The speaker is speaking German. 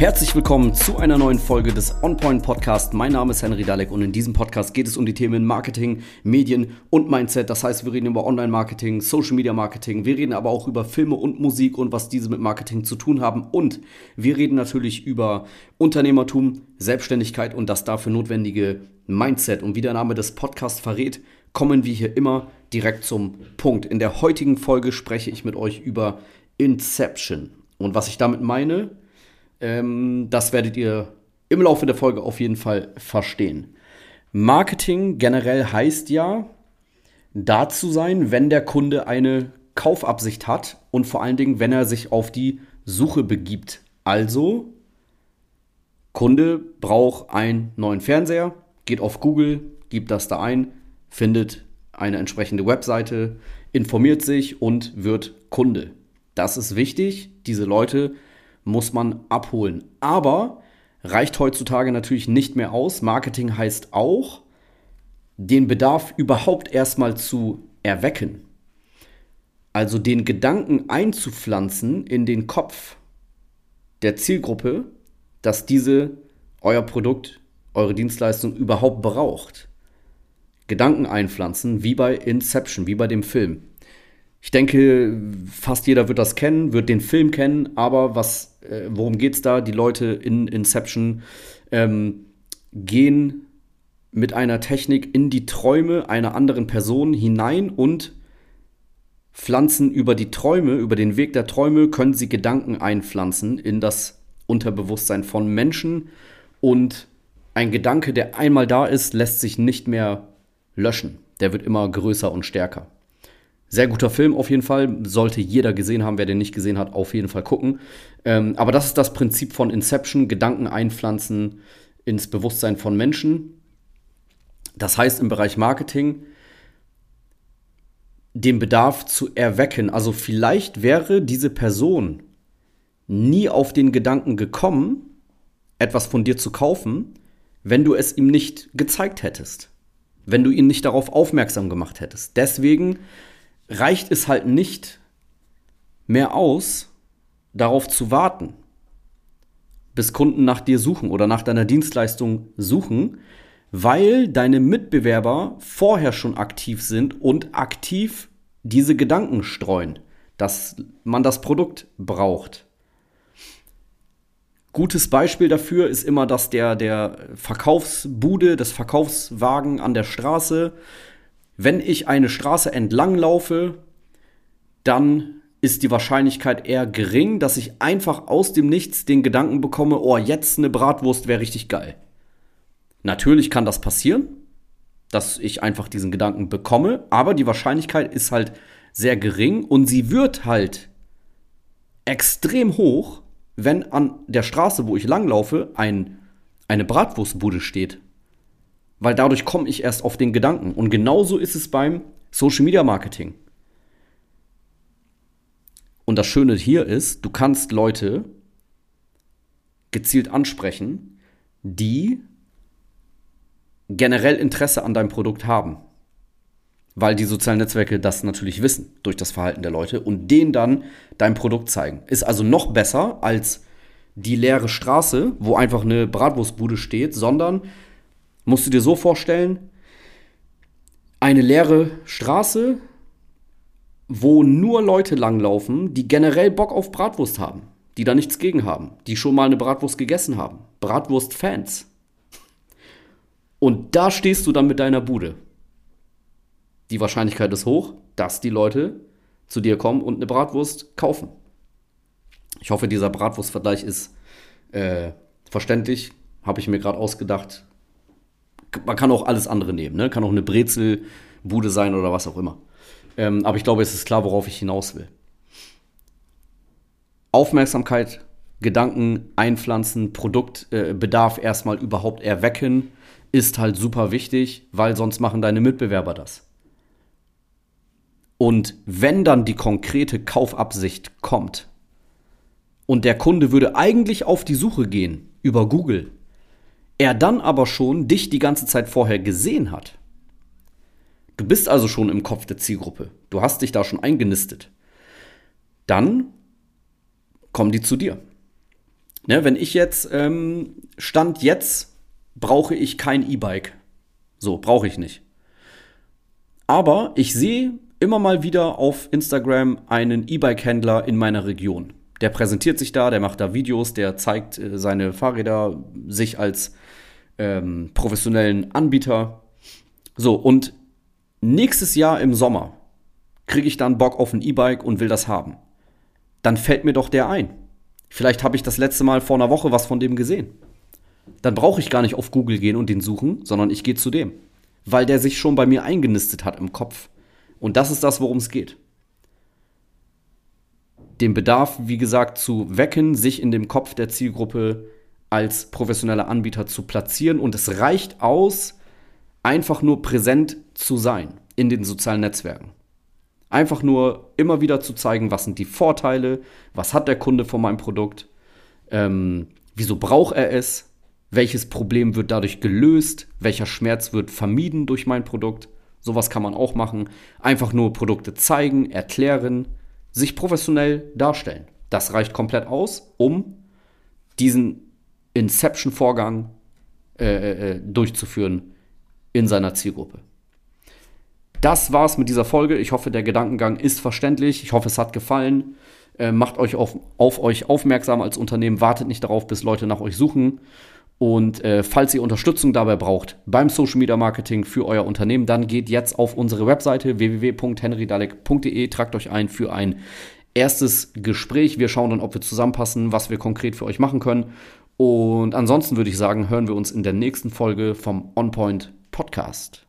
Herzlich willkommen zu einer neuen Folge des OnPoint Podcast. Mein Name ist Henry Dalek und in diesem Podcast geht es um die Themen Marketing, Medien und Mindset. Das heißt, wir reden über Online-Marketing, Social-Media-Marketing. Wir reden aber auch über Filme und Musik und was diese mit Marketing zu tun haben. Und wir reden natürlich über Unternehmertum, Selbstständigkeit und das dafür notwendige Mindset. Und wie der Name des Podcasts verrät, kommen wir hier immer direkt zum Punkt. In der heutigen Folge spreche ich mit euch über Inception. Und was ich damit meine, ähm, das werdet ihr im Laufe der Folge auf jeden Fall verstehen. Marketing generell heißt ja, da zu sein, wenn der Kunde eine Kaufabsicht hat und vor allen Dingen, wenn er sich auf die Suche begibt. Also, Kunde braucht einen neuen Fernseher, geht auf Google, gibt das da ein, findet eine entsprechende Webseite, informiert sich und wird Kunde. Das ist wichtig. Diese Leute muss man abholen. Aber reicht heutzutage natürlich nicht mehr aus. Marketing heißt auch, den Bedarf überhaupt erstmal zu erwecken. Also den Gedanken einzupflanzen in den Kopf der Zielgruppe, dass diese euer Produkt, eure Dienstleistung überhaupt braucht. Gedanken einpflanzen, wie bei Inception, wie bei dem Film. Ich denke, fast jeder wird das kennen, wird den Film kennen, aber was, äh, worum geht's da? Die Leute in Inception ähm, gehen mit einer Technik in die Träume einer anderen Person hinein und pflanzen über die Träume, über den Weg der Träume, können sie Gedanken einpflanzen in das Unterbewusstsein von Menschen und ein Gedanke, der einmal da ist, lässt sich nicht mehr löschen. Der wird immer größer und stärker. Sehr guter Film auf jeden Fall. Sollte jeder gesehen haben. Wer den nicht gesehen hat, auf jeden Fall gucken. Ähm, aber das ist das Prinzip von Inception: Gedanken einpflanzen ins Bewusstsein von Menschen. Das heißt im Bereich Marketing, den Bedarf zu erwecken. Also vielleicht wäre diese Person nie auf den Gedanken gekommen, etwas von dir zu kaufen, wenn du es ihm nicht gezeigt hättest. Wenn du ihn nicht darauf aufmerksam gemacht hättest. Deswegen reicht es halt nicht mehr aus, darauf zu warten, bis Kunden nach dir suchen oder nach deiner Dienstleistung suchen, weil deine Mitbewerber vorher schon aktiv sind und aktiv diese Gedanken streuen, dass man das Produkt braucht. Gutes Beispiel dafür ist immer, dass der, der Verkaufsbude, das Verkaufswagen an der Straße wenn ich eine Straße entlang laufe, dann ist die Wahrscheinlichkeit eher gering, dass ich einfach aus dem Nichts den Gedanken bekomme, oh, jetzt eine Bratwurst wäre richtig geil. Natürlich kann das passieren, dass ich einfach diesen Gedanken bekomme, aber die Wahrscheinlichkeit ist halt sehr gering und sie wird halt extrem hoch, wenn an der Straße, wo ich langlaufe, ein, eine Bratwurstbude steht weil dadurch komme ich erst auf den Gedanken. Und genauso ist es beim Social Media Marketing. Und das Schöne hier ist, du kannst Leute gezielt ansprechen, die generell Interesse an deinem Produkt haben. Weil die sozialen Netzwerke das natürlich wissen durch das Verhalten der Leute und denen dann dein Produkt zeigen. Ist also noch besser als die leere Straße, wo einfach eine Bratwurstbude steht, sondern musst du dir so vorstellen, eine leere Straße, wo nur Leute langlaufen, die generell Bock auf Bratwurst haben, die da nichts gegen haben, die schon mal eine Bratwurst gegessen haben. Bratwurst-Fans. Und da stehst du dann mit deiner Bude. Die Wahrscheinlichkeit ist hoch, dass die Leute zu dir kommen und eine Bratwurst kaufen. Ich hoffe, dieser Bratwurstvergleich ist äh, verständlich. Habe ich mir gerade ausgedacht man kann auch alles andere nehmen, ne? Kann auch eine Brezelbude sein oder was auch immer. Ähm, aber ich glaube, es ist klar, worauf ich hinaus will. Aufmerksamkeit, Gedanken einpflanzen, Produktbedarf äh, erstmal überhaupt erwecken, ist halt super wichtig, weil sonst machen deine Mitbewerber das. Und wenn dann die konkrete Kaufabsicht kommt und der Kunde würde eigentlich auf die Suche gehen über Google, er dann aber schon dich die ganze Zeit vorher gesehen hat. Du bist also schon im Kopf der Zielgruppe. Du hast dich da schon eingenistet. Dann kommen die zu dir. Ne, wenn ich jetzt, ähm, Stand jetzt, brauche ich kein E-Bike. So, brauche ich nicht. Aber ich sehe immer mal wieder auf Instagram einen E-Bike-Händler in meiner Region. Der präsentiert sich da, der macht da Videos, der zeigt äh, seine Fahrräder sich als ähm, professionellen Anbieter. So, und nächstes Jahr im Sommer kriege ich dann Bock auf ein E-Bike und will das haben. Dann fällt mir doch der ein. Vielleicht habe ich das letzte Mal vor einer Woche was von dem gesehen. Dann brauche ich gar nicht auf Google gehen und den suchen, sondern ich gehe zu dem. Weil der sich schon bei mir eingenistet hat im Kopf. Und das ist das, worum es geht. Den Bedarf, wie gesagt, zu wecken, sich in dem Kopf der Zielgruppe als professioneller Anbieter zu platzieren. Und es reicht aus, einfach nur präsent zu sein in den sozialen Netzwerken. Einfach nur immer wieder zu zeigen, was sind die Vorteile, was hat der Kunde von meinem Produkt, ähm, wieso braucht er es, welches Problem wird dadurch gelöst, welcher Schmerz wird vermieden durch mein Produkt. Sowas kann man auch machen. Einfach nur Produkte zeigen, erklären, sich professionell darstellen. Das reicht komplett aus, um diesen Inception-Vorgang äh, äh, äh durchzuführen in seiner Zielgruppe. Das war's mit dieser Folge. Ich hoffe, der Gedankengang ist verständlich. Ich hoffe, es hat gefallen. Äh, macht euch auf, auf euch aufmerksam als Unternehmen. Wartet nicht darauf, bis Leute nach euch suchen. Und äh, falls ihr Unterstützung dabei braucht beim Social Media Marketing für euer Unternehmen, dann geht jetzt auf unsere Webseite www.henrydalek.de, tragt euch ein für ein erstes Gespräch. Wir schauen dann, ob wir zusammenpassen, was wir konkret für euch machen können. Und ansonsten würde ich sagen, hören wir uns in der nächsten Folge vom OnPoint Podcast.